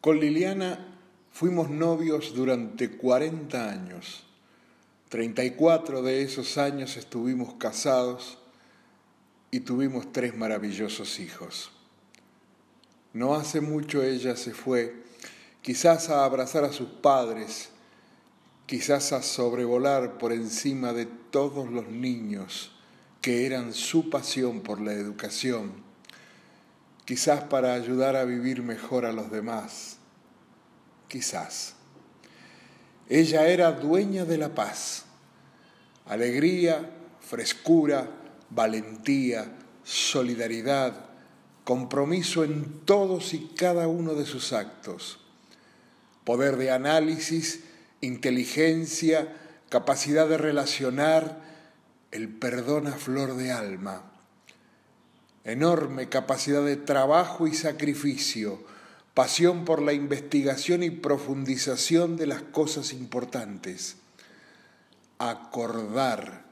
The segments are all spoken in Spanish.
Con Liliana fuimos novios durante 40 años. 34 de esos años estuvimos casados y tuvimos tres maravillosos hijos. No hace mucho ella se fue, quizás a abrazar a sus padres, quizás a sobrevolar por encima de todos los niños que eran su pasión por la educación quizás para ayudar a vivir mejor a los demás, quizás. Ella era dueña de la paz, alegría, frescura, valentía, solidaridad, compromiso en todos y cada uno de sus actos, poder de análisis, inteligencia, capacidad de relacionar, el perdón a flor de alma enorme capacidad de trabajo y sacrificio, pasión por la investigación y profundización de las cosas importantes, acordar,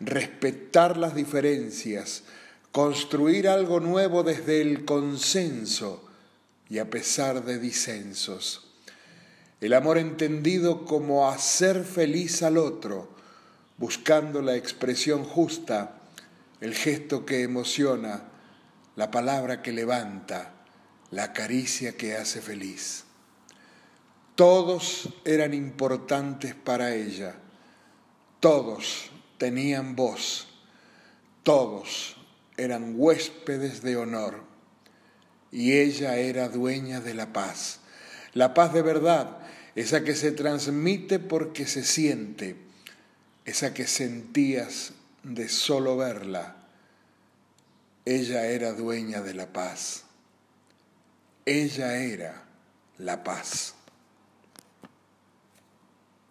respetar las diferencias, construir algo nuevo desde el consenso y a pesar de disensos. El amor entendido como hacer feliz al otro, buscando la expresión justa, el gesto que emociona, la palabra que levanta, la caricia que hace feliz. Todos eran importantes para ella, todos tenían voz, todos eran huéspedes de honor. Y ella era dueña de la paz, la paz de verdad, esa que se transmite porque se siente, esa que sentías de solo verla ella era dueña de la paz. Ella era la paz.